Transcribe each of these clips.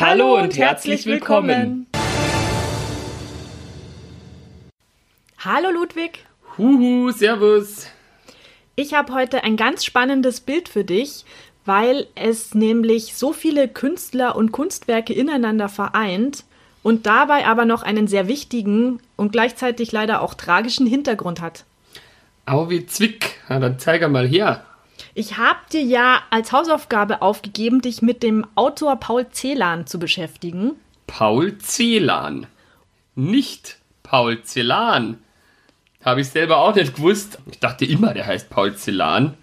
Hallo, und, herzlich willkommen. Hallo Ludwig. Huhu, servus. Ich habe heute ein ganz spannendes Bild für dich, weil es nämlich so viele Künstler und Kunstwerke ineinander vereint und dabei aber noch einen sehr wichtigen und gleichzeitig leider auch tragischen Hintergrund hat. Au wie Zwick. Na, dann zeig mal her. Ich habe dir ja als Hausaufgabe aufgegeben, dich mit dem Autor Paul Celan zu beschäftigen. Paul Celan. Nicht Paul Celan. Habe ich selber auch nicht gewusst. Ich dachte immer, der heißt Paul Celan.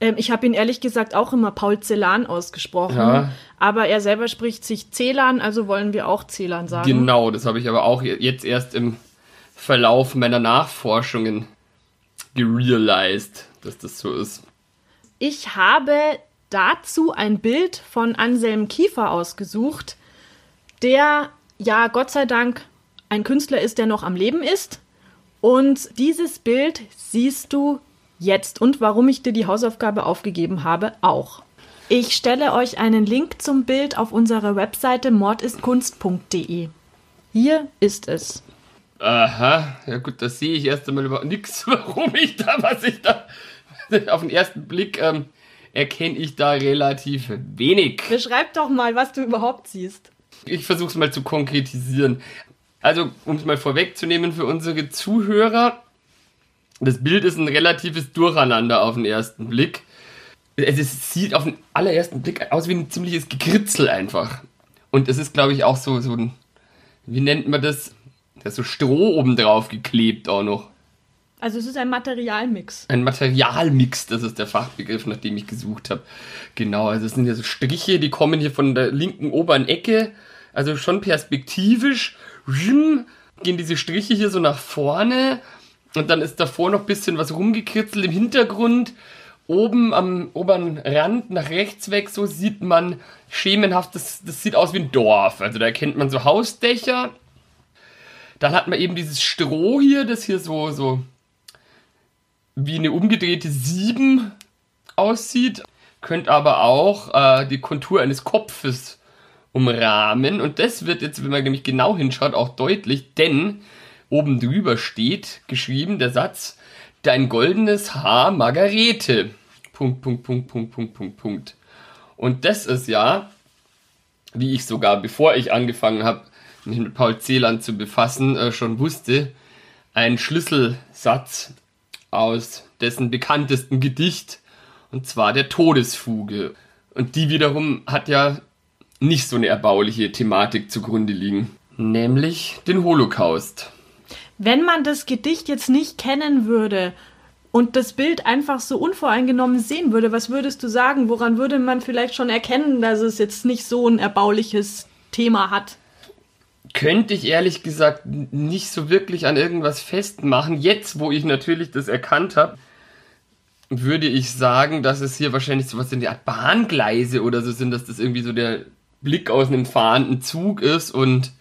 Ähm, ich habe ihn ehrlich gesagt auch immer Paul Celan ausgesprochen. Ja. Aber er selber spricht sich Celan, also wollen wir auch Celan sagen. Genau, das habe ich aber auch jetzt erst im Verlauf meiner Nachforschungen gerealized, dass das so ist. Ich habe dazu ein Bild von Anselm Kiefer ausgesucht, der ja Gott sei Dank ein Künstler ist, der noch am Leben ist. Und dieses Bild siehst du jetzt und warum ich dir die Hausaufgabe aufgegeben habe, auch. Ich stelle euch einen Link zum Bild auf unserer Webseite mordistkunst.de. Hier ist es. Aha, ja gut, das sehe ich erst einmal überhaupt nichts, warum ich da, was ich da, auf den ersten Blick ähm, erkenne ich da relativ wenig. Beschreib doch mal, was du überhaupt siehst. Ich versuche es mal zu konkretisieren. Also, um es mal vorwegzunehmen für unsere Zuhörer, das Bild ist ein relatives Durcheinander auf den ersten Blick. Es sieht auf den allerersten Blick aus wie ein ziemliches Gekritzel einfach. Und es ist, glaube ich, auch so, so ein, wie nennt man das? Da ist so Stroh oben drauf geklebt auch noch. Also es ist ein Materialmix. Ein Materialmix, das ist der Fachbegriff, nach dem ich gesucht habe. Genau, also es sind ja so Striche, die kommen hier von der linken oberen Ecke, also schon perspektivisch, gehen diese Striche hier so nach vorne und dann ist davor noch ein bisschen was rumgekritzelt im Hintergrund. Oben am oberen Rand nach rechts weg, so sieht man schemenhaft, das, das sieht aus wie ein Dorf. Also da erkennt man so Hausdächer. Dann hat man eben dieses Stroh hier, das hier so, so wie eine umgedrehte Sieben aussieht. Könnt aber auch äh, die Kontur eines Kopfes umrahmen. Und das wird jetzt, wenn man nämlich genau hinschaut, auch deutlich, denn oben drüber steht geschrieben der Satz, dein goldenes Haar Margarete. Punkt, Punkt, Punkt, Punkt, Punkt, Punkt, Punkt. Und das ist ja, wie ich sogar, bevor ich angefangen habe, mich mit Paul Celan zu befassen, äh, schon wusste, ein Schlüsselsatz aus dessen bekanntesten Gedicht, und zwar der Todesfuge. Und die wiederum hat ja nicht so eine erbauliche Thematik zugrunde liegen, nämlich den Holocaust. Wenn man das Gedicht jetzt nicht kennen würde und das Bild einfach so unvoreingenommen sehen würde, was würdest du sagen? Woran würde man vielleicht schon erkennen, dass es jetzt nicht so ein erbauliches Thema hat? Könnte ich ehrlich gesagt nicht so wirklich an irgendwas festmachen. Jetzt, wo ich natürlich das erkannt habe, würde ich sagen, dass es hier wahrscheinlich sowas in der Art Bahngleise oder so sind, dass das irgendwie so der Blick aus einem fahrenden Zug ist und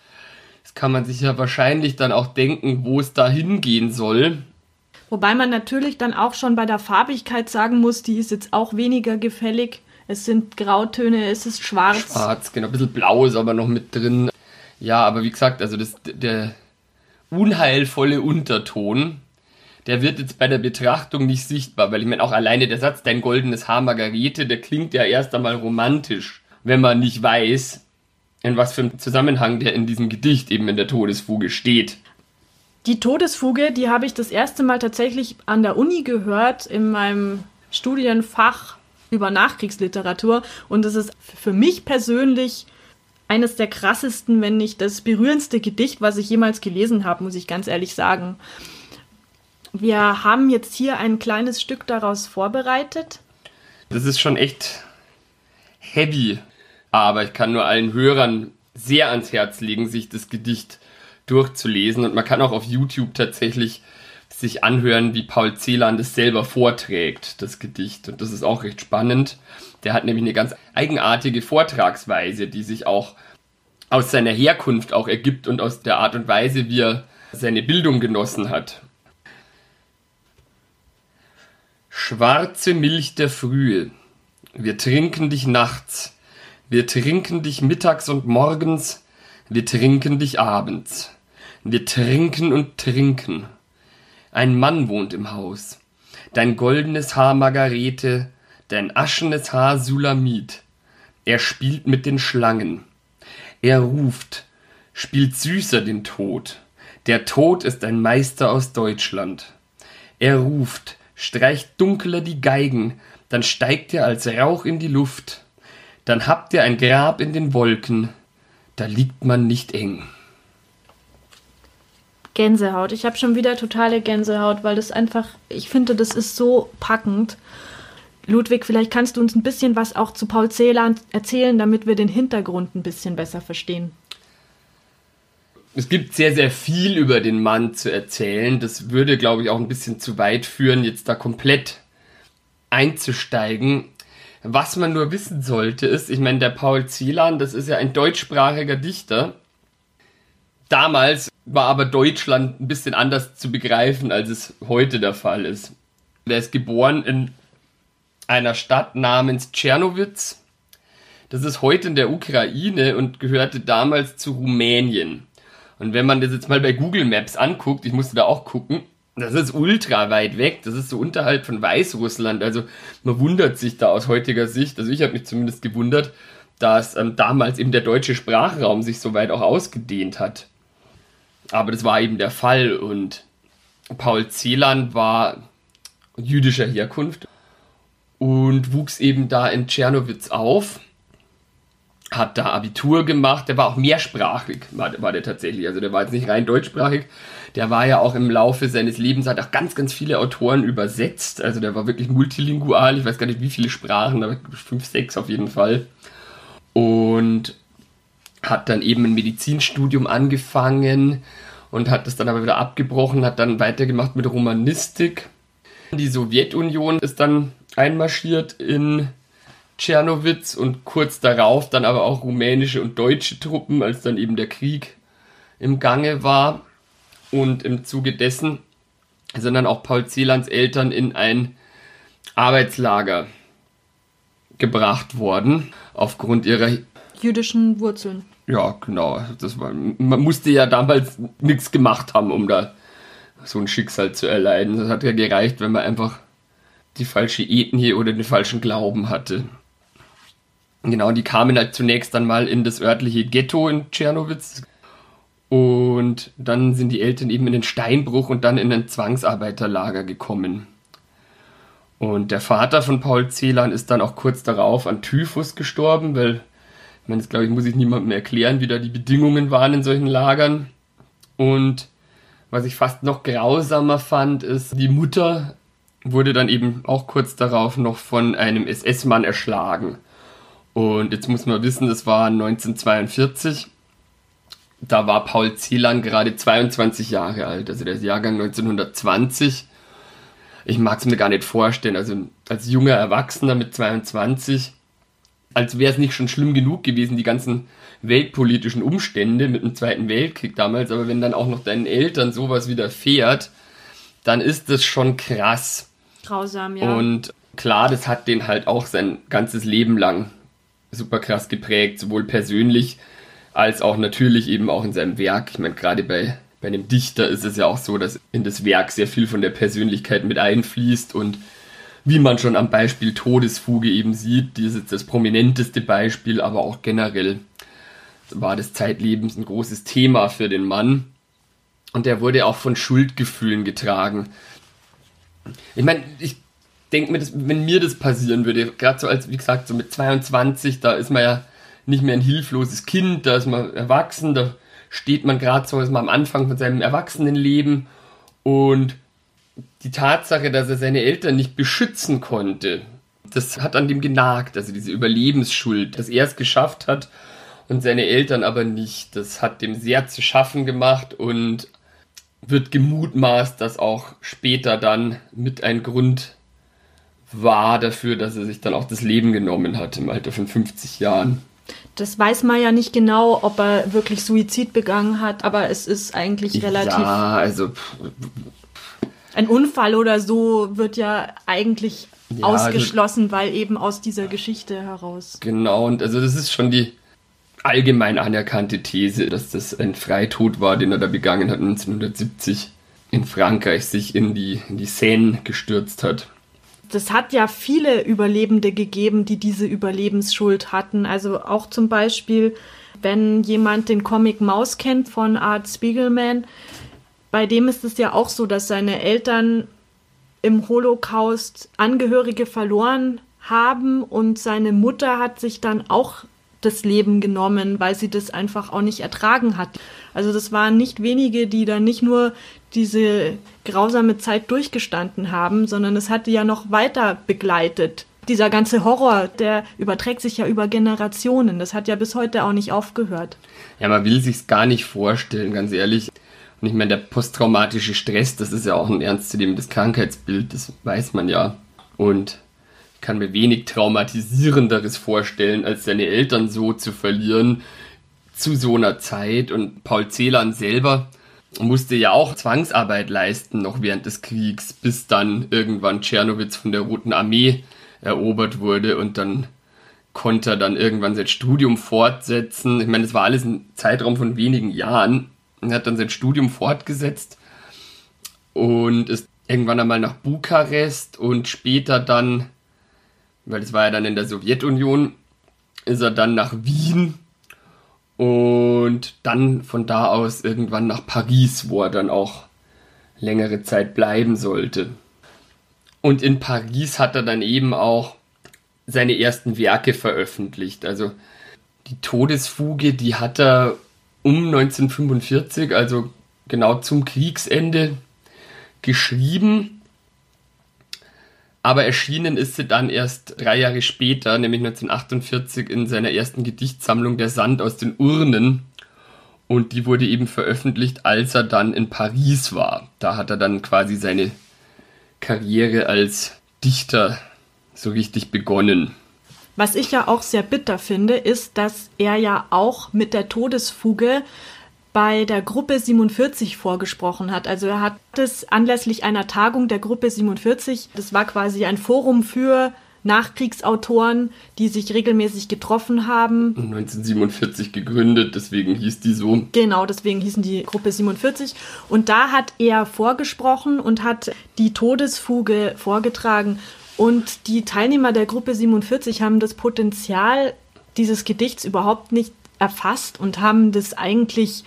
das kann man sich ja wahrscheinlich dann auch denken, wo es da hingehen soll. Wobei man natürlich dann auch schon bei der Farbigkeit sagen muss, die ist jetzt auch weniger gefällig. Es sind Grautöne, es ist schwarz. Schwarz, genau, ein bisschen blau ist aber noch mit drin. Ja, aber wie gesagt, also das, der unheilvolle Unterton, der wird jetzt bei der Betrachtung nicht sichtbar, weil ich meine, auch alleine der Satz, dein goldenes Haar Margarete, der klingt ja erst einmal romantisch, wenn man nicht weiß, in was für einem Zusammenhang der in diesem Gedicht eben in der Todesfuge steht. Die Todesfuge, die habe ich das erste Mal tatsächlich an der Uni gehört, in meinem Studienfach über Nachkriegsliteratur. Und das ist für mich persönlich eines der krassesten, wenn nicht das berührendste Gedicht, was ich jemals gelesen habe, muss ich ganz ehrlich sagen. Wir haben jetzt hier ein kleines Stück daraus vorbereitet. Das ist schon echt heavy. Aber ich kann nur allen Hörern sehr ans Herz legen, sich das Gedicht durchzulesen. Und man kann auch auf YouTube tatsächlich sich anhören, wie Paul Celan das selber vorträgt, das Gedicht. Und das ist auch recht spannend. Der hat nämlich eine ganz eigenartige Vortragsweise, die sich auch aus seiner Herkunft auch ergibt und aus der Art und Weise, wie er seine Bildung genossen hat. Schwarze Milch der Frühe, wir trinken dich nachts, wir trinken dich mittags und morgens, wir trinken dich abends, wir trinken und trinken. Ein Mann wohnt im Haus, dein goldenes Haar Margarete, dein aschenes Haar Sulamit. Er spielt mit den Schlangen. Er ruft, spielt süßer den Tod. Der Tod ist ein Meister aus Deutschland. Er ruft, streicht dunkler die Geigen, dann steigt er als Rauch in die Luft. Dann habt ihr ein Grab in den Wolken, da liegt man nicht eng. Gänsehaut. Ich habe schon wieder totale Gänsehaut, weil das einfach, ich finde, das ist so packend. Ludwig, vielleicht kannst du uns ein bisschen was auch zu Paul Celan erzählen, damit wir den Hintergrund ein bisschen besser verstehen. Es gibt sehr, sehr viel über den Mann zu erzählen. Das würde, glaube ich, auch ein bisschen zu weit führen, jetzt da komplett einzusteigen. Was man nur wissen sollte, ist, ich meine, der Paul Celan, das ist ja ein deutschsprachiger Dichter. Damals war aber Deutschland ein bisschen anders zu begreifen, als es heute der Fall ist. Er ist geboren in einer Stadt namens Tschernowitz. Das ist heute in der Ukraine und gehörte damals zu Rumänien. Und wenn man das jetzt mal bei Google Maps anguckt, ich musste da auch gucken, das ist ultra weit weg. Das ist so unterhalb von Weißrussland. Also man wundert sich da aus heutiger Sicht. Also ich habe mich zumindest gewundert, dass ähm, damals eben der deutsche Sprachraum sich so weit auch ausgedehnt hat. Aber das war eben der Fall und Paul Celan war jüdischer Herkunft und wuchs eben da in Tschernowitz auf, hat da Abitur gemacht, der war auch mehrsprachig, war, war der tatsächlich, also der war jetzt nicht rein deutschsprachig, der war ja auch im Laufe seines Lebens, hat auch ganz, ganz viele Autoren übersetzt, also der war wirklich multilingual, ich weiß gar nicht wie viele Sprachen, aber fünf, sechs auf jeden Fall. Und hat dann eben ein Medizinstudium angefangen und hat das dann aber wieder abgebrochen, hat dann weitergemacht mit Romanistik. Die Sowjetunion ist dann einmarschiert in Tschernowitz und kurz darauf dann aber auch rumänische und deutsche Truppen, als dann eben der Krieg im Gange war. Und im Zuge dessen sind dann auch Paul Celans Eltern in ein Arbeitslager gebracht worden, aufgrund ihrer jüdischen Wurzeln. Ja, genau. Das war, man musste ja damals nichts gemacht haben, um da so ein Schicksal zu erleiden. Das hat ja gereicht, wenn man einfach die falsche Ethnie oder den falschen Glauben hatte. Genau, die kamen halt zunächst dann mal in das örtliche Ghetto in Tschernowitz. Und dann sind die Eltern eben in den Steinbruch und dann in ein Zwangsarbeiterlager gekommen. Und der Vater von Paul Celan ist dann auch kurz darauf an Typhus gestorben, weil ich meine, das glaube ich, muss ich niemandem erklären, wie da die Bedingungen waren in solchen Lagern. Und was ich fast noch grausamer fand, ist, die Mutter wurde dann eben auch kurz darauf noch von einem SS-Mann erschlagen. Und jetzt muss man wissen, das war 1942. Da war Paul Celan gerade 22 Jahre alt, also der Jahrgang 1920. Ich mag es mir gar nicht vorstellen, also als junger Erwachsener mit 22 als wäre es nicht schon schlimm genug gewesen, die ganzen weltpolitischen Umstände mit dem Zweiten Weltkrieg damals, aber wenn dann auch noch deinen Eltern sowas widerfährt, dann ist das schon krass. Grausam, ja. Und klar, das hat den halt auch sein ganzes Leben lang super krass geprägt, sowohl persönlich als auch natürlich eben auch in seinem Werk. Ich meine, gerade bei, bei einem Dichter ist es ja auch so, dass in das Werk sehr viel von der Persönlichkeit mit einfließt und wie man schon am Beispiel Todesfuge eben sieht, die ist jetzt das prominenteste Beispiel, aber auch generell war das Zeitlebens ein großes Thema für den Mann. Und der wurde auch von Schuldgefühlen getragen. Ich meine, ich denke mir, wenn mir das passieren würde, gerade so als, wie gesagt, so mit 22, da ist man ja nicht mehr ein hilfloses Kind, da ist man erwachsen, da steht man gerade so, ist man am Anfang von seinem Erwachsenenleben und die Tatsache, dass er seine Eltern nicht beschützen konnte, das hat an dem genagt, also diese Überlebensschuld, dass er es geschafft hat und seine Eltern aber nicht. Das hat dem sehr zu schaffen gemacht und wird gemutmaßt, dass auch später dann mit ein Grund war dafür, dass er sich dann auch das Leben genommen hat im Alter von 50 Jahren. Das weiß man ja nicht genau, ob er wirklich Suizid begangen hat, aber es ist eigentlich relativ. Ja, also. Ein Unfall oder so wird ja eigentlich ja, also ausgeschlossen, also, weil eben aus dieser Geschichte heraus. Genau, und also das ist schon die allgemein anerkannte These, dass das ein Freitod war, den er da begangen hat 1970 in Frankreich, sich in die, in die Seine gestürzt hat. Das hat ja viele Überlebende gegeben, die diese Überlebensschuld hatten. Also auch zum Beispiel, wenn jemand den Comic Maus kennt von Art Spiegelman, bei dem ist es ja auch so, dass seine Eltern im Holocaust Angehörige verloren haben und seine Mutter hat sich dann auch das Leben genommen, weil sie das einfach auch nicht ertragen hat. Also das waren nicht wenige, die dann nicht nur diese grausame Zeit durchgestanden haben, sondern es hatte ja noch weiter begleitet. Dieser ganze Horror, der überträgt sich ja über Generationen. Das hat ja bis heute auch nicht aufgehört. Ja, man will sich's gar nicht vorstellen, ganz ehrlich. Und ich meine, der posttraumatische Stress, das ist ja auch ein ernstzunehmendes Krankheitsbild, das weiß man ja. Und ich kann mir wenig traumatisierenderes vorstellen, als seine Eltern so zu verlieren zu so einer Zeit. Und Paul Celan selber musste ja auch Zwangsarbeit leisten, noch während des Kriegs, bis dann irgendwann Tschernowitz von der Roten Armee erobert wurde und dann konnte er dann irgendwann sein Studium fortsetzen. Ich meine, das war alles ein Zeitraum von wenigen Jahren. Er hat dann sein Studium fortgesetzt und ist irgendwann einmal nach Bukarest und später dann weil das war ja dann in der Sowjetunion, ist er dann nach Wien und dann von da aus irgendwann nach Paris, wo er dann auch längere Zeit bleiben sollte. Und in Paris hat er dann eben auch seine ersten Werke veröffentlicht. Also die Todesfuge, die hat er um 1945, also genau zum Kriegsende, geschrieben aber erschienen ist sie dann erst drei Jahre später, nämlich 1948 in seiner ersten Gedichtsammlung Der Sand aus den Urnen. Und die wurde eben veröffentlicht, als er dann in Paris war. Da hat er dann quasi seine Karriere als Dichter so richtig begonnen. Was ich ja auch sehr bitter finde, ist, dass er ja auch mit der Todesfuge bei der Gruppe 47 vorgesprochen hat. Also er hat es anlässlich einer Tagung der Gruppe 47, das war quasi ein Forum für Nachkriegsautoren, die sich regelmäßig getroffen haben. 1947 gegründet, deswegen hieß die so. Genau, deswegen hießen die Gruppe 47. Und da hat er vorgesprochen und hat die Todesfuge vorgetragen. Und die Teilnehmer der Gruppe 47 haben das Potenzial dieses Gedichts überhaupt nicht erfasst und haben das eigentlich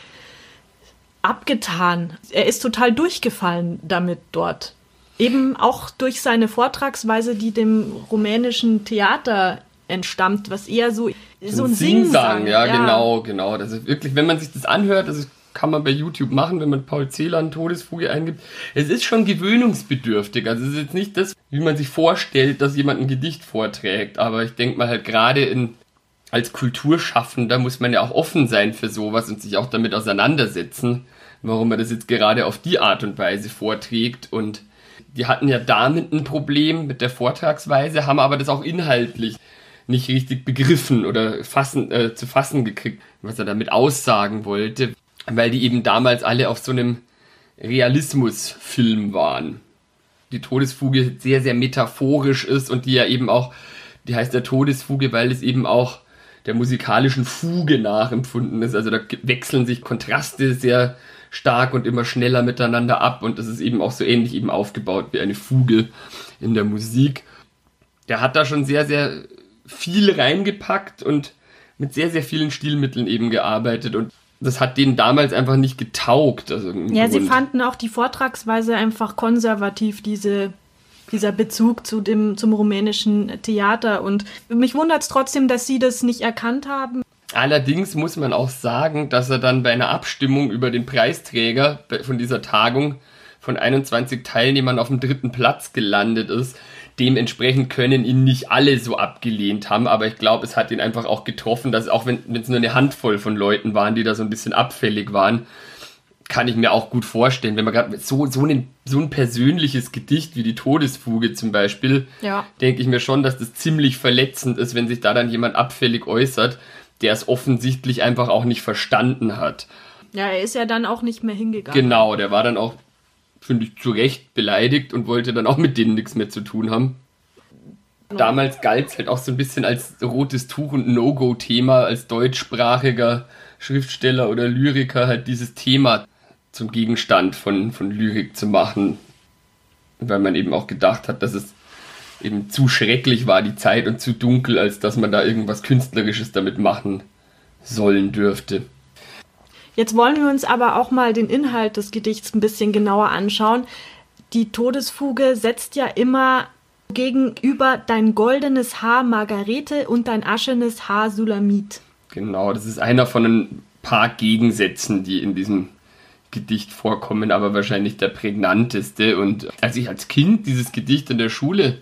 abgetan. Er ist total durchgefallen damit dort. Eben auch durch seine Vortragsweise, die dem rumänischen Theater entstammt, was eher so, so ein Singsang. Ja, ja, genau, genau. Das ist wirklich, wenn man sich das anhört, das kann man bei YouTube machen, wenn man Paul Celan Todesfuge eingibt. Es ist schon gewöhnungsbedürftig. Also es ist jetzt nicht das, wie man sich vorstellt, dass jemand ein Gedicht vorträgt. Aber ich denke mal halt gerade in als Kulturschaffender muss man ja auch offen sein für sowas und sich auch damit auseinandersetzen, warum man das jetzt gerade auf die Art und Weise vorträgt. Und die hatten ja damit ein Problem mit der Vortragsweise, haben aber das auch inhaltlich nicht richtig begriffen oder fassen, äh, zu fassen gekriegt, was er damit aussagen wollte, weil die eben damals alle auf so einem Realismusfilm waren. Die Todesfuge sehr, sehr metaphorisch ist und die ja eben auch, die heißt der Todesfuge, weil es eben auch der musikalischen Fuge nachempfunden ist. Also da wechseln sich Kontraste sehr stark und immer schneller miteinander ab und das ist eben auch so ähnlich eben aufgebaut wie eine Fuge in der Musik. Der hat da schon sehr, sehr viel reingepackt und mit sehr, sehr vielen Stilmitteln eben gearbeitet und das hat denen damals einfach nicht getaugt. Also ja, Grund. sie fanden auch die Vortragsweise einfach konservativ, diese dieser Bezug zu dem, zum rumänischen Theater. Und mich wundert es trotzdem, dass Sie das nicht erkannt haben. Allerdings muss man auch sagen, dass er dann bei einer Abstimmung über den Preisträger von dieser Tagung von 21 Teilnehmern auf dem dritten Platz gelandet ist, Dementsprechend können ihn nicht alle so abgelehnt haben, aber ich glaube, es hat ihn einfach auch getroffen, dass auch wenn es nur eine Handvoll von Leuten waren, die da so ein bisschen abfällig waren, kann ich mir auch gut vorstellen, wenn man gerade so, so, ein, so ein persönliches Gedicht wie die Todesfuge zum Beispiel, Ja. denke ich mir schon, dass das ziemlich verletzend ist, wenn sich da dann jemand abfällig äußert, der es offensichtlich einfach auch nicht verstanden hat. Ja, er ist ja dann auch nicht mehr hingegangen. Genau, der war dann auch, finde ich, zu Recht beleidigt und wollte dann auch mit denen nichts mehr zu tun haben. Damals galt es halt auch so ein bisschen als rotes Tuch und No-Go-Thema, als deutschsprachiger Schriftsteller oder Lyriker halt dieses Thema zum Gegenstand von, von Lyrik zu machen, weil man eben auch gedacht hat, dass es eben zu schrecklich war, die Zeit und zu dunkel, als dass man da irgendwas Künstlerisches damit machen sollen dürfte. Jetzt wollen wir uns aber auch mal den Inhalt des Gedichts ein bisschen genauer anschauen. Die Todesfuge setzt ja immer gegenüber dein goldenes Haar Margarete und dein aschenes Haar Sulamit. Genau, das ist einer von ein paar Gegensätzen, die in diesem Gedicht vorkommen, aber wahrscheinlich der prägnanteste. Und als ich als Kind dieses Gedicht in der Schule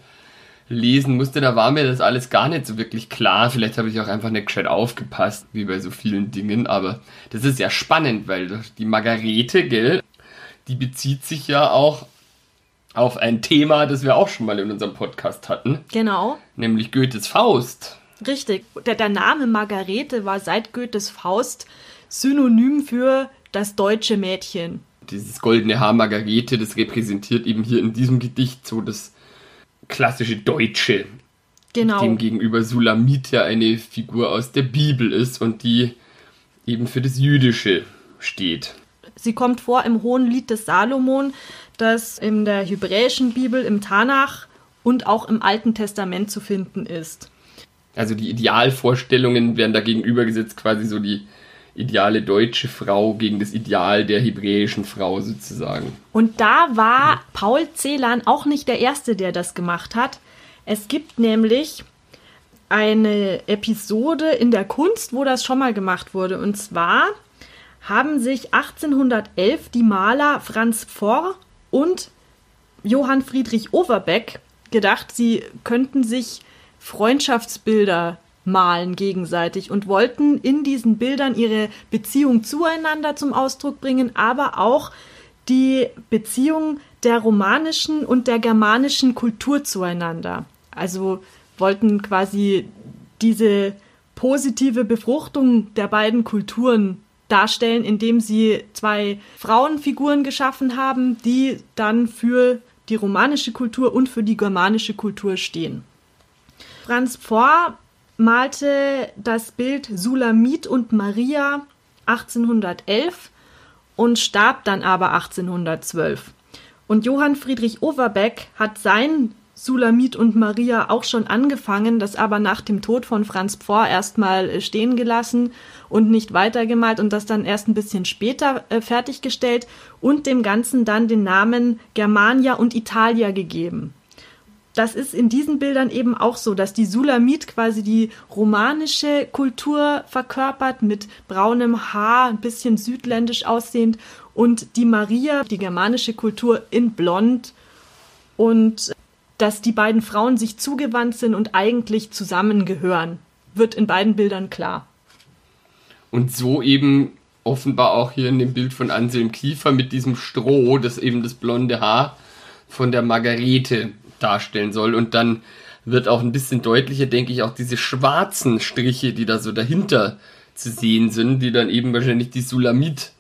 lesen musste, da war mir das alles gar nicht so wirklich klar. Vielleicht habe ich auch einfach nicht gescheit aufgepasst, wie bei so vielen Dingen. Aber das ist ja spannend, weil die Margarete, gell, die bezieht sich ja auch auf ein Thema, das wir auch schon mal in unserem Podcast hatten, Genau, nämlich Goethes Faust. richtig. Der, der Name Margarete war seit Goethes Faust synonym für das deutsche Mädchen. dieses goldene Haar Margarete, das repräsentiert eben hier in diesem Gedicht so das klassische Deutsche, Genau. dem gegenüber Sulamit ja eine Figur aus der Bibel ist und die eben für das Jüdische steht. Sie kommt vor im Hohen Lied des Salomon, das in der hebräischen Bibel, im Tanach und auch im Alten Testament zu finden ist. Also die Idealvorstellungen werden da gegenübergesetzt, quasi so die ideale deutsche Frau gegen das Ideal der hebräischen Frau sozusagen. Und da war Paul Celan auch nicht der Erste, der das gemacht hat. Es gibt nämlich eine Episode in der Kunst, wo das schon mal gemacht wurde. Und zwar haben sich 1811 die Maler Franz Pforr und Johann Friedrich Overbeck gedacht, sie könnten sich Freundschaftsbilder malen gegenseitig und wollten in diesen Bildern ihre Beziehung zueinander zum Ausdruck bringen, aber auch die Beziehung der romanischen und der germanischen Kultur zueinander. Also wollten quasi diese positive Befruchtung der beiden Kulturen darstellen, indem sie zwei Frauenfiguren geschaffen haben, die dann für die romanische Kultur und für die germanische Kultur stehen. Franz Pforr malte das Bild Sulamit und Maria 1811 und starb dann aber 1812. Und Johann Friedrich Overbeck hat sein Sulamit und Maria auch schon angefangen, das aber nach dem Tod von Franz Pforr erstmal äh, stehen gelassen und nicht weitergemalt und das dann erst ein bisschen später äh, fertiggestellt und dem Ganzen dann den Namen Germania und Italia gegeben. Das ist in diesen Bildern eben auch so, dass die Sulamit quasi die romanische Kultur verkörpert mit braunem Haar, ein bisschen südländisch aussehend und die Maria, die germanische Kultur in blond und dass die beiden Frauen sich zugewandt sind und eigentlich zusammengehören, wird in beiden Bildern klar. Und so eben offenbar auch hier in dem Bild von Anselm Kiefer mit diesem Stroh, das eben das blonde Haar von der Margarete darstellen soll. Und dann wird auch ein bisschen deutlicher, denke ich, auch diese schwarzen Striche, die da so dahinter zu sehen sind, die dann eben wahrscheinlich die Sulamit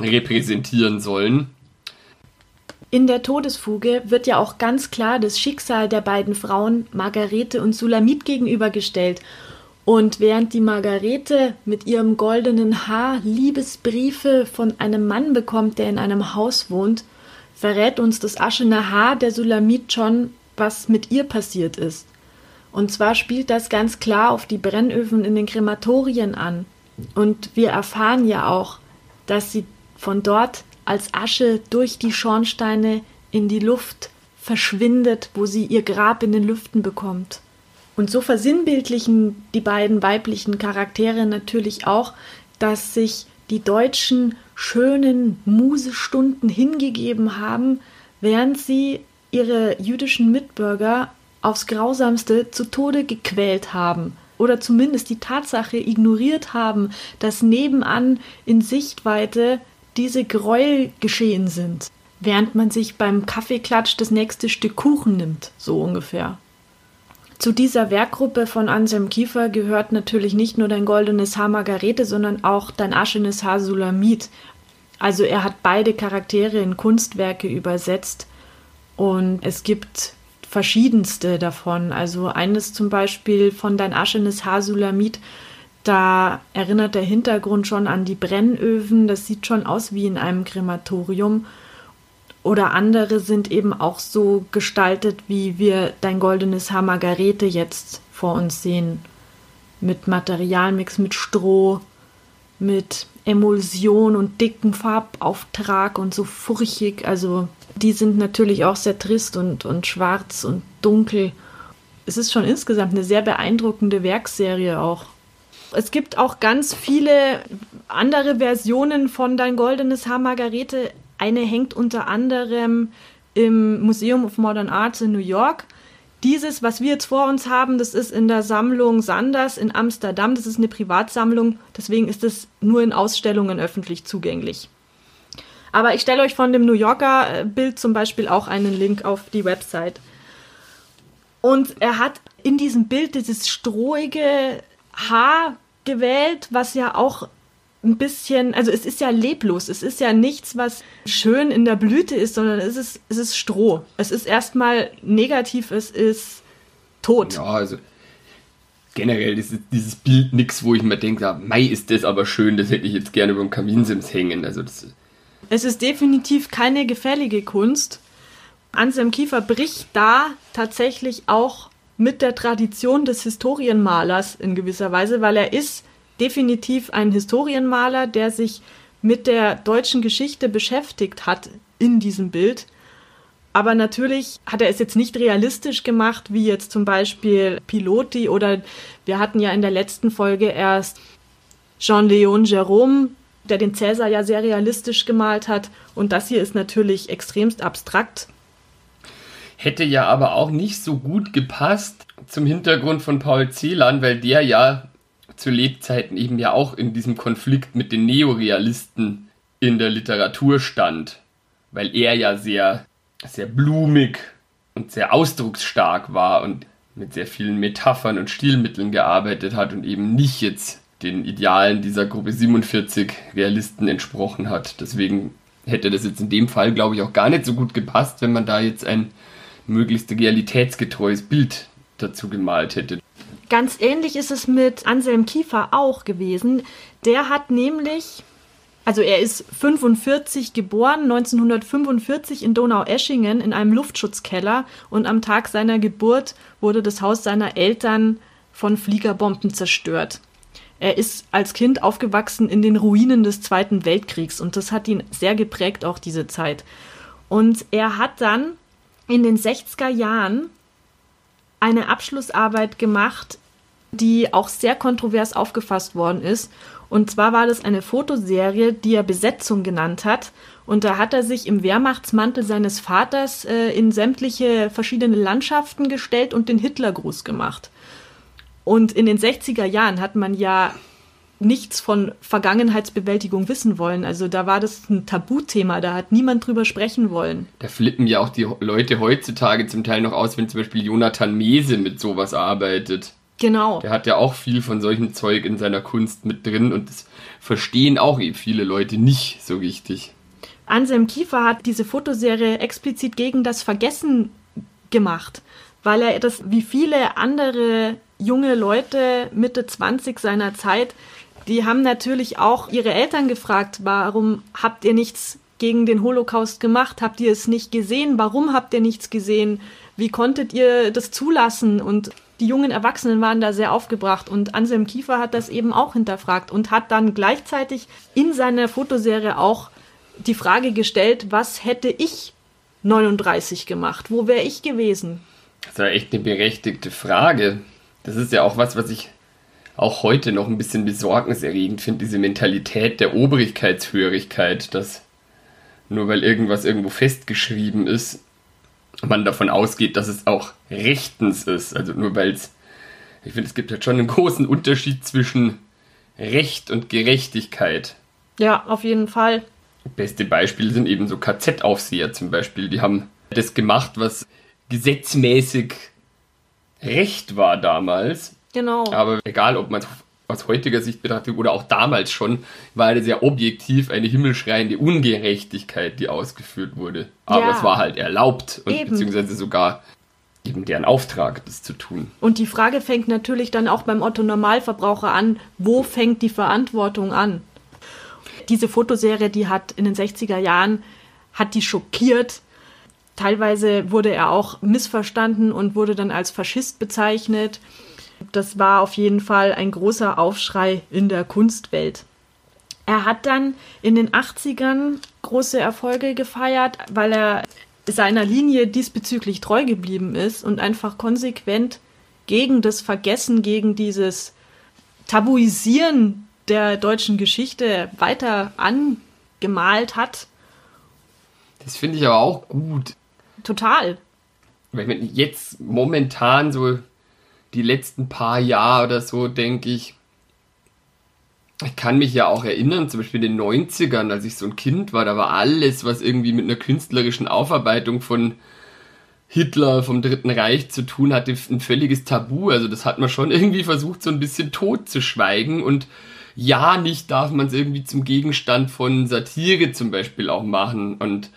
repräsentieren sollen. In der Todesfuge wird ja auch ganz klar das Schicksal der beiden Frauen Margarete und Sulamit gegenübergestellt. Und während die Margarete mit ihrem goldenen Haar Liebesbriefe von einem Mann bekommt, der in einem Haus wohnt, verrät uns das aschene Haar der Sulamit schon, was mit ihr passiert ist. Und zwar spielt das ganz klar auf die Brennöfen in den Krematorien an. Und wir erfahren ja auch, dass sie von dort als Asche durch die Schornsteine in die Luft verschwindet, wo sie ihr Grab in den Lüften bekommt. Und so versinnbildlichen die beiden weiblichen Charaktere natürlich auch, dass sich die Deutschen schönen Musestunden hingegeben haben, während sie ihre jüdischen Mitbürger aufs grausamste zu Tode gequält haben oder zumindest die Tatsache ignoriert haben, dass nebenan in Sichtweite diese Gräuel geschehen sind, während man sich beim Kaffeeklatsch das nächste Stück Kuchen nimmt, so ungefähr. Zu dieser Werkgruppe von Anselm Kiefer gehört natürlich nicht nur dein goldenes Haar Margarete, sondern auch dein aschenes Haar Sulamit. Also er hat beide Charaktere in Kunstwerke übersetzt und es gibt verschiedenste davon. Also eines zum Beispiel von Dein aschenes Haar Sulamit, da erinnert der Hintergrund schon an die Brennöfen, das sieht schon aus wie in einem Krematorium. Oder andere sind eben auch so gestaltet, wie wir Dein goldenes Haar Margarete jetzt vor uns sehen. Mit Materialmix, mit Stroh, mit Emulsion und dicken Farbauftrag und so furchig. Also die sind natürlich auch sehr trist und, und schwarz und dunkel. Es ist schon insgesamt eine sehr beeindruckende Werkserie auch. Es gibt auch ganz viele andere Versionen von Dein goldenes Haar Margarete. Eine hängt unter anderem im Museum of Modern Arts in New York. Dieses, was wir jetzt vor uns haben, das ist in der Sammlung Sanders in Amsterdam. Das ist eine Privatsammlung, deswegen ist es nur in Ausstellungen öffentlich zugänglich. Aber ich stelle euch von dem New Yorker äh, Bild zum Beispiel auch einen Link auf die Website. Und er hat in diesem Bild dieses strohige Haar gewählt, was ja auch ein bisschen, also es ist ja leblos, es ist ja nichts, was schön in der Blüte ist, sondern es ist, es ist Stroh. Es ist erstmal negativ, es ist tot. Ja, also generell ist dieses Bild nichts, wo ich mir denke, Mai ist das aber schön, das hätte ich jetzt gerne über dem Kaminsims hängen. Also das es ist definitiv keine gefällige Kunst. Anselm Kiefer bricht da tatsächlich auch mit der Tradition des Historienmalers in gewisser Weise, weil er ist definitiv ein Historienmaler, der sich mit der deutschen Geschichte beschäftigt hat in diesem Bild. Aber natürlich hat er es jetzt nicht realistisch gemacht, wie jetzt zum Beispiel Piloti oder wir hatten ja in der letzten Folge erst Jean-Léon Jérôme, der den Cäsar ja sehr realistisch gemalt hat. Und das hier ist natürlich extremst abstrakt. Hätte ja aber auch nicht so gut gepasst zum Hintergrund von Paul Celan, weil der ja zu Lebzeiten eben ja auch in diesem Konflikt mit den Neorealisten in der Literatur stand. Weil er ja sehr, sehr blumig und sehr ausdrucksstark war und mit sehr vielen Metaphern und Stilmitteln gearbeitet hat und eben nicht jetzt den Idealen dieser Gruppe 47 Realisten entsprochen hat. Deswegen hätte das jetzt in dem Fall, glaube ich, auch gar nicht so gut gepasst, wenn man da jetzt ein möglichst realitätsgetreues Bild dazu gemalt hätte. Ganz ähnlich ist es mit Anselm Kiefer auch gewesen. Der hat nämlich, also er ist 45 geboren, 1945 in Donaueschingen in einem Luftschutzkeller und am Tag seiner Geburt wurde das Haus seiner Eltern von Fliegerbomben zerstört. Er ist als Kind aufgewachsen in den Ruinen des Zweiten Weltkriegs und das hat ihn sehr geprägt, auch diese Zeit. Und er hat dann in den 60er Jahren eine Abschlussarbeit gemacht, die auch sehr kontrovers aufgefasst worden ist. Und zwar war das eine Fotoserie, die er Besetzung genannt hat. Und da hat er sich im Wehrmachtsmantel seines Vaters äh, in sämtliche verschiedene Landschaften gestellt und den Hitlergruß gemacht. Und in den 60er Jahren hat man ja nichts von Vergangenheitsbewältigung wissen wollen. Also da war das ein Tabuthema, da hat niemand drüber sprechen wollen. Da flippen ja auch die Leute heutzutage zum Teil noch aus, wenn zum Beispiel Jonathan Mese mit sowas arbeitet. Genau. Der hat ja auch viel von solchem Zeug in seiner Kunst mit drin und das verstehen auch eben viele Leute nicht so richtig. Anselm Kiefer hat diese Fotoserie explizit gegen das Vergessen gemacht, weil er das wie viele andere junge Leute Mitte 20 seiner Zeit, die haben natürlich auch ihre Eltern gefragt, warum habt ihr nichts gegen den Holocaust gemacht? Habt ihr es nicht gesehen? Warum habt ihr nichts gesehen? Wie konntet ihr das zulassen? Und die jungen Erwachsenen waren da sehr aufgebracht und Anselm Kiefer hat das eben auch hinterfragt und hat dann gleichzeitig in seiner Fotoserie auch die Frage gestellt, was hätte ich 39 gemacht? Wo wäre ich gewesen? Das war echt eine berechtigte Frage das ist ja auch was, was ich auch heute noch ein bisschen besorgniserregend finde, diese Mentalität der Obrigkeitshörigkeit, dass nur weil irgendwas irgendwo festgeschrieben ist, man davon ausgeht, dass es auch rechtens ist. Also nur weil es, ich finde, es gibt halt schon einen großen Unterschied zwischen Recht und Gerechtigkeit. Ja, auf jeden Fall. Beste Beispiele sind eben so KZ-Aufseher zum Beispiel. Die haben das gemacht, was gesetzmäßig Recht war damals. Genau. Aber egal, ob man es aus heutiger Sicht betrachtet oder auch damals schon, war das ja objektiv eine himmelschreiende Ungerechtigkeit, die ausgeführt wurde. Aber Ja. es war halt erlaubt und Eben. beziehungsweise sogar eben deren Auftrag, das zu tun. Und die Frage fängt natürlich dann auch beim Otto Normalverbraucher an, wo fängt die Verantwortung an? Diese Fotoserie, die hat in den 60er Jahren, hat die schockiert. Teilweise wurde er auch missverstanden und wurde dann als Faschist bezeichnet. Das war auf jeden Fall ein großer Aufschrei in der Kunstwelt. Er hat dann in den 80ern große Erfolge gefeiert, weil er seiner Linie diesbezüglich treu geblieben ist und einfach konsequent gegen das Vergessen, gegen dieses Tabuisieren der deutschen Geschichte weiter angemalt hat. Das finde ich aber auch gut. Total. Meine, jetzt momentan so die letzten paar Jahre oder so, denke ich, ich kann mich ja auch erinnern, zum Beispiel in den 90ern, als ich so ein Kind war, da war alles, was irgendwie mit einer künstlerischen Aufarbeitung von Hitler, vom Dritten Reich zu tun hatte, ein völliges Tabu. Also das hat man schon irgendwie versucht, so ein bisschen tot zu schweigen. Und ja, nicht darf man es irgendwie zum Gegenstand von Satire zum Beispiel auch machen. Und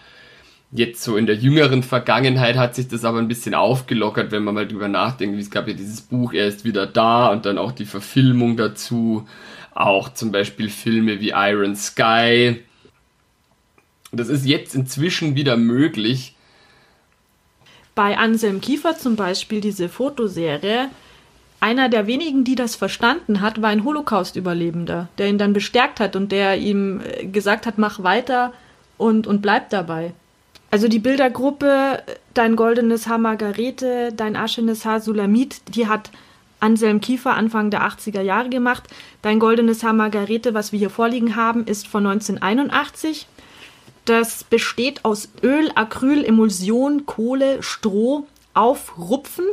Jetzt so in der jüngeren Vergangenheit hat sich das aber ein bisschen aufgelockert, wenn man mal drüber nachdenkt. Es gab ja dieses Buch, er ist wieder da und dann auch die Verfilmung dazu. Auch zum Beispiel Filme wie Iron Sky. Das ist jetzt inzwischen wieder möglich. Bei Anselm Kiefer zum Beispiel diese Fotoserie, einer der wenigen, die das verstanden hat, war ein Holocaust-Überlebender, der ihn dann bestärkt hat und der ihm äh, gesagt hat, mach weiter und, und bleib dabei. Also die Bildergruppe Dein goldenes Haar Margarete, Dein aschenes Haar Sulamit, die hat Anselm Kiefer Anfang der 80er Jahre gemacht. Dein goldenes Haar Margarete, was wir hier vorliegen haben, ist von 1981. Das besteht aus Öl, Acryl, Emulsion, Kohle, Stroh auf Rupfen.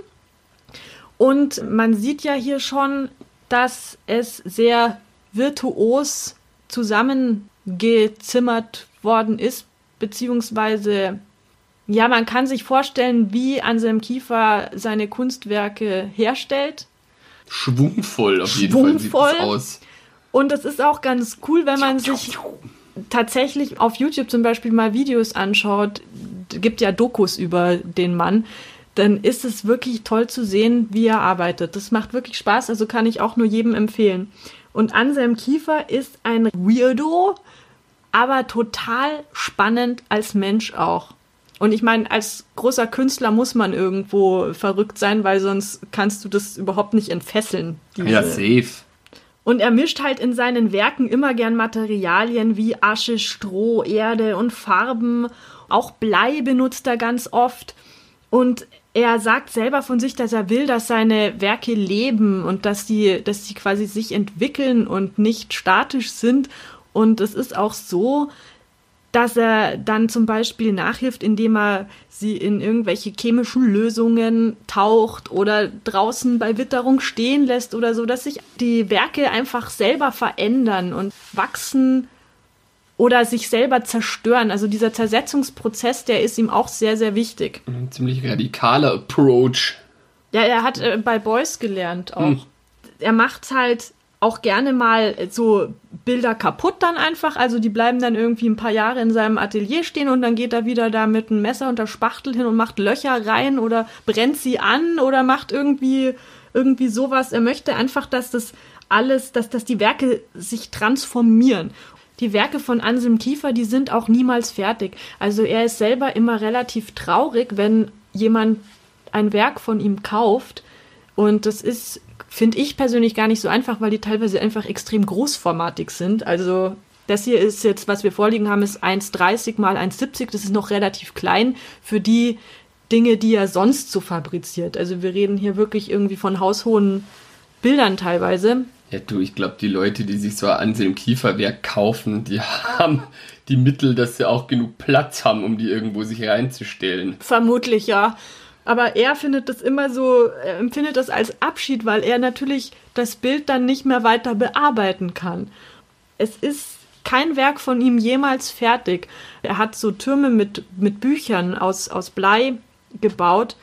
Und man sieht ja hier schon, dass es sehr virtuos zusammengezimmert worden ist, beziehungsweise ja, man kann sich vorstellen, wie Anselm Kiefer seine Kunstwerke herstellt. Schwungvoll auf jeden Fall sieht Schwungvoll. es aus. Und es ist auch ganz cool, wenn man sich tatsächlich auf YouTube zum Beispiel mal Videos anschaut, gibt ja Dokus über den Mann, dann ist es wirklich toll zu sehen, wie er arbeitet. Das macht wirklich Spaß, also kann ich auch nur jedem empfehlen. Und Anselm Kiefer ist ein Weirdo, aber total spannend als Mensch auch. Und ich meine, als großer Künstler muss man irgendwo verrückt sein, weil sonst kannst du das überhaupt nicht entfesseln. Ja, safe. und er mischt halt in seinen Werken immer gern Materialien wie Asche, Stroh, Erde und Farben. Auch Blei benutzt er ganz oft. Und er sagt selber von sich, dass er will, dass seine Werke leben und dass die, dass die quasi sich entwickeln und nicht statisch sind. Und es ist auch so, dass er dann zum Beispiel nachhilft, indem er sie in irgendwelche chemischen Lösungen taucht oder draußen bei Witterung stehen lässt oder so, dass sich die Werke einfach selber verändern und wachsen oder sich selber zerstören. Also dieser Zersetzungsprozess, der ist ihm auch sehr, sehr wichtig. Ein ziemlich radikaler Approach. Ja, er hat äh, bei Beuys gelernt auch. Er macht halt auch gerne mal so Bilder kaputt dann einfach. Also die bleiben dann irgendwie ein paar Jahre in seinem Atelier stehen und dann geht er wieder da mit einem Messer und der Spachtel hin und macht Löcher rein oder brennt sie an oder macht irgendwie, irgendwie sowas. Er möchte einfach, dass das alles, dass, dass die Werke sich transformieren. Die Werke von Anselm Kiefer, die sind auch niemals fertig. Also er ist selber immer relativ traurig, wenn jemand ein Werk von ihm kauft. Und das ist, finde ich persönlich gar nicht so einfach, weil die teilweise einfach extrem großformatig sind. Also das hier ist jetzt, was wir vorliegen haben, ist 1,30 mal 1,70. Das ist noch relativ klein für die Dinge, die er sonst so fabriziert. Also wir reden hier wirklich irgendwie von haushohen Bildern teilweise. Ja, du, ich glaube, die Leute, die sich so ein Anselm Kieferwerk kaufen, die haben die Mittel, dass sie auch genug Platz haben, um die irgendwo sich reinzustellen. Vermutlich, ja. Aber er findet das immer so, er empfindet das als Abschied, weil er natürlich das Bild dann nicht mehr weiter bearbeiten kann. Es ist kein Werk von ihm jemals fertig. Er hat so Türme mit, mit Büchern aus, aus Blei gebaut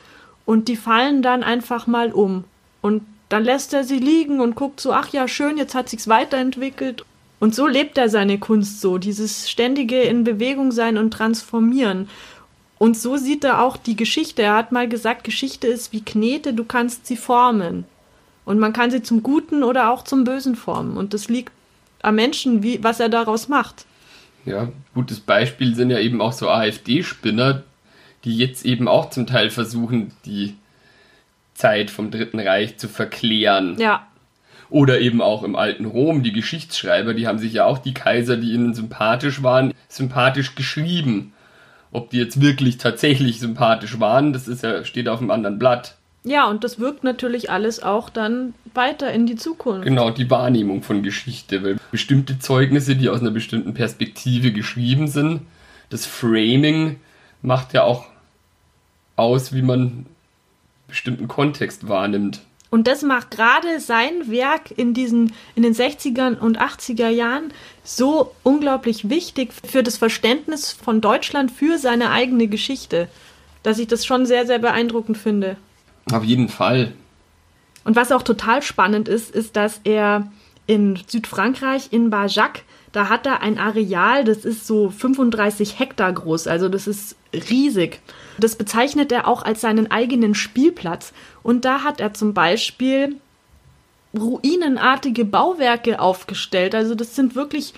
und die fallen dann einfach mal um. Und dann lässt er sie liegen und guckt so, ach ja, schön, jetzt hat sich's weiterentwickelt. Und so lebt er seine Kunst so, dieses ständige in Bewegung sein und transformieren. Und so sieht er auch die Geschichte. Er hat mal gesagt, Geschichte ist wie Knete, du kannst sie formen. Und man kann sie zum Guten oder auch zum Bösen formen. Und das liegt am Menschen, wie, was er daraus macht. Ja, gutes Beispiel sind ja eben auch so AfD-Spinner, die jetzt eben auch zum Teil versuchen, die Zeit vom Dritten Reich zu verklären. Ja. Oder eben auch im alten Rom, die Geschichtsschreiber, die haben sich ja auch die Kaiser, die ihnen sympathisch waren, sympathisch geschrieben. Ob die jetzt wirklich tatsächlich sympathisch waren, das ist ja, steht auf einem anderen Blatt. Ja, und das wirkt natürlich alles auch dann weiter in die Zukunft. Genau, die Wahrnehmung von Geschichte, weil bestimmte Zeugnisse, die aus einer bestimmten Perspektive geschrieben sind, das Framing macht ja auch aus, wie man bestimmten Kontext wahrnimmt. Und das macht gerade sein Werk in diesen, in den 60er und 80er Jahren so unglaublich wichtig für das Verständnis von Deutschland für seine eigene Geschichte, dass ich das schon sehr, sehr beeindruckend finde. Auf jeden Fall. Und was auch total spannend ist, ist, dass er in Südfrankreich, in Barjac, da hat er ein Areal, das ist so 35 Hektar groß, also das ist riesig. Das bezeichnet er auch als seinen eigenen Spielplatz. Und da hat er zum Beispiel ruinenartige Bauwerke aufgestellt. Also das sind wirklich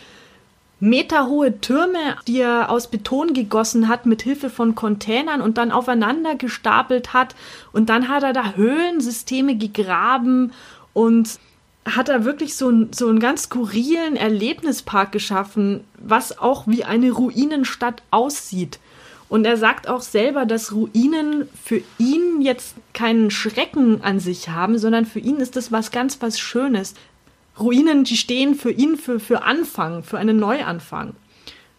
meterhohe Türme, die er aus Beton gegossen hat mit Hilfe von Containern und dann aufeinander gestapelt hat. Und dann hat er da Höhlensysteme gegraben und hat er wirklich so, ein, so einen ganz skurrilen Erlebnispark geschaffen, was auch wie eine Ruinenstadt aussieht. Und er sagt auch selber, dass Ruinen für ihn jetzt keinen Schrecken an sich haben, sondern für ihn ist das was ganz was Schönes. Ruinen, die stehen für ihn für, für Anfang, für einen Neuanfang.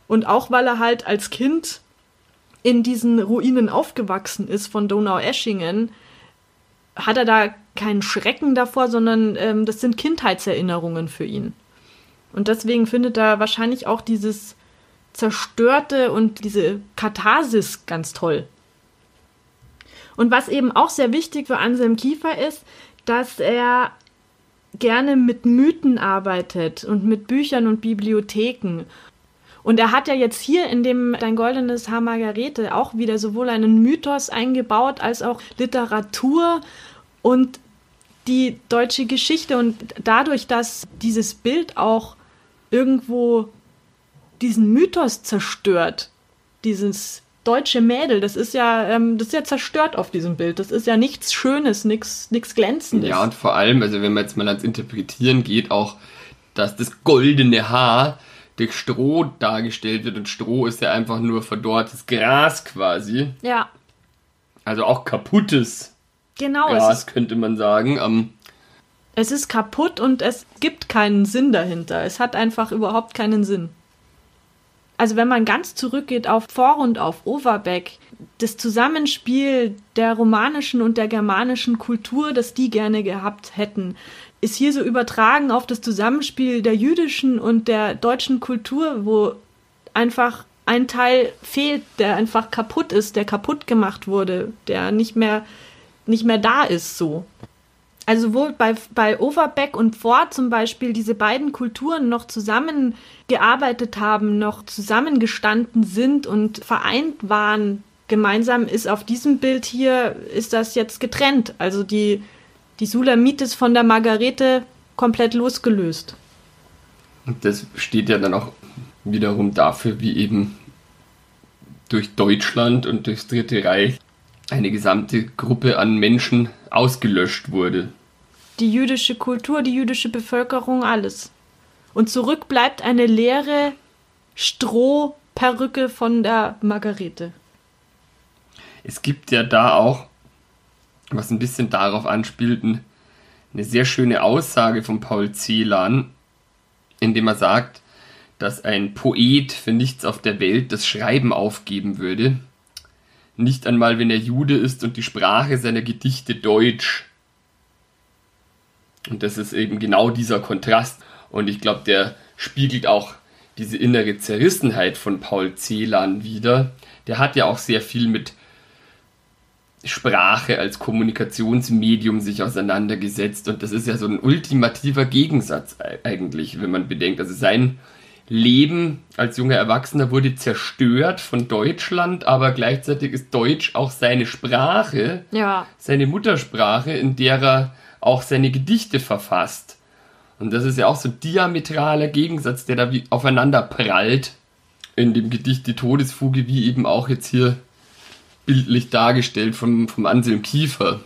Und auch weil er halt als Kind in diesen Ruinen aufgewachsen ist von Donau-Eschingen, hat er da keinen Schrecken davor, sondern ähm, das sind Kindheitserinnerungen für ihn. Und deswegen findet er wahrscheinlich auch dieses Zerstörte und diese Katharsis ganz toll. Und was eben auch sehr wichtig für Anselm Kiefer ist, dass er gerne mit Mythen arbeitet und mit Büchern und Bibliotheken. Und er hat ja jetzt hier in dem Dein goldenes Haar Margarete auch wieder sowohl einen Mythos eingebaut als auch Literatur und die deutsche Geschichte. Und dadurch, dass dieses Bild auch irgendwo diesen Mythos zerstört. Dieses deutsche Mädel, das ist ja, ähm, das ist ja zerstört auf diesem Bild. Das ist ja nichts Schönes, nichts, nichts Glänzendes. Ja, und vor allem, also wenn man jetzt mal ans Interpretieren geht, auch, dass das goldene Haar durch Stroh dargestellt wird und Stroh ist ja einfach nur verdorrtes Gras quasi. Ja. Also auch kaputtes genau, Gras, könnte man sagen. Ähm, es ist kaputt und es gibt keinen Sinn dahinter. Es hat einfach überhaupt keinen Sinn. Also wenn man ganz zurückgeht auf Vor- und auf Overbeck, das Zusammenspiel der romanischen und der germanischen Kultur, das die gerne gehabt hätten, ist hier so übertragen auf das Zusammenspiel der jüdischen und der deutschen Kultur, wo einfach ein Teil fehlt, der einfach kaputt ist, der kaputt gemacht wurde, der nicht mehr, nicht mehr da ist so. Also wo bei, bei Overbeck und Ford zum Beispiel diese beiden Kulturen noch zusammengearbeitet haben, noch zusammengestanden sind und vereint waren, gemeinsam ist auf diesem Bild hier, ist das jetzt getrennt. Also die, die Sulamitis von der Margarete komplett losgelöst. Und das steht ja dann auch wiederum dafür, wie eben durch Deutschland und durchs Dritte Reich eine gesamte Gruppe an Menschen ausgelöscht wurde die jüdische Kultur, die jüdische Bevölkerung, alles. Und zurück bleibt eine leere Strohperücke von der Margarete. Es gibt ja da auch, was ein bisschen darauf anspielten, eine sehr schöne Aussage von Paul Celan, indem er sagt, dass ein Poet für nichts auf der Welt das Schreiben aufgeben würde. Nicht einmal, wenn er Jude ist und die Sprache seiner Gedichte Deutsch. Und das ist eben genau dieser Kontrast. Und ich glaube, der spiegelt auch diese innere Zerrissenheit von Paul Celan wieder. Der hat ja auch sehr viel mit Sprache als Kommunikationsmedium sich auseinandergesetzt und das ist ja so ein ultimativer Gegensatz eigentlich, wenn man bedenkt. Also sein Leben als junger Erwachsener wurde zerstört von Deutschland, aber gleichzeitig ist Deutsch auch seine Sprache, ja. seine Muttersprache, in der er auch seine Gedichte verfasst. Und das ist ja auch so ein diametraler Gegensatz, der da wie aufeinander prallt in dem Gedicht Die Todesfuge, wie eben auch jetzt hier bildlich dargestellt vom, vom Anselm Kiefer.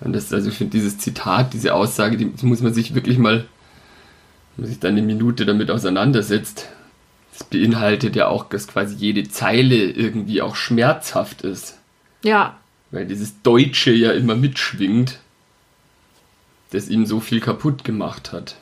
Und das, also ich finde dieses Zitat, diese Aussage, die muss man sich wirklich mal, wenn man sich dann eine Minute damit auseinandersetzt. Das beinhaltet ja auch, dass quasi jede Zeile irgendwie auch schmerzhaft ist. Ja. Weil dieses Deutsche ja immer mitschwingt, das ihm so viel kaputt gemacht hat.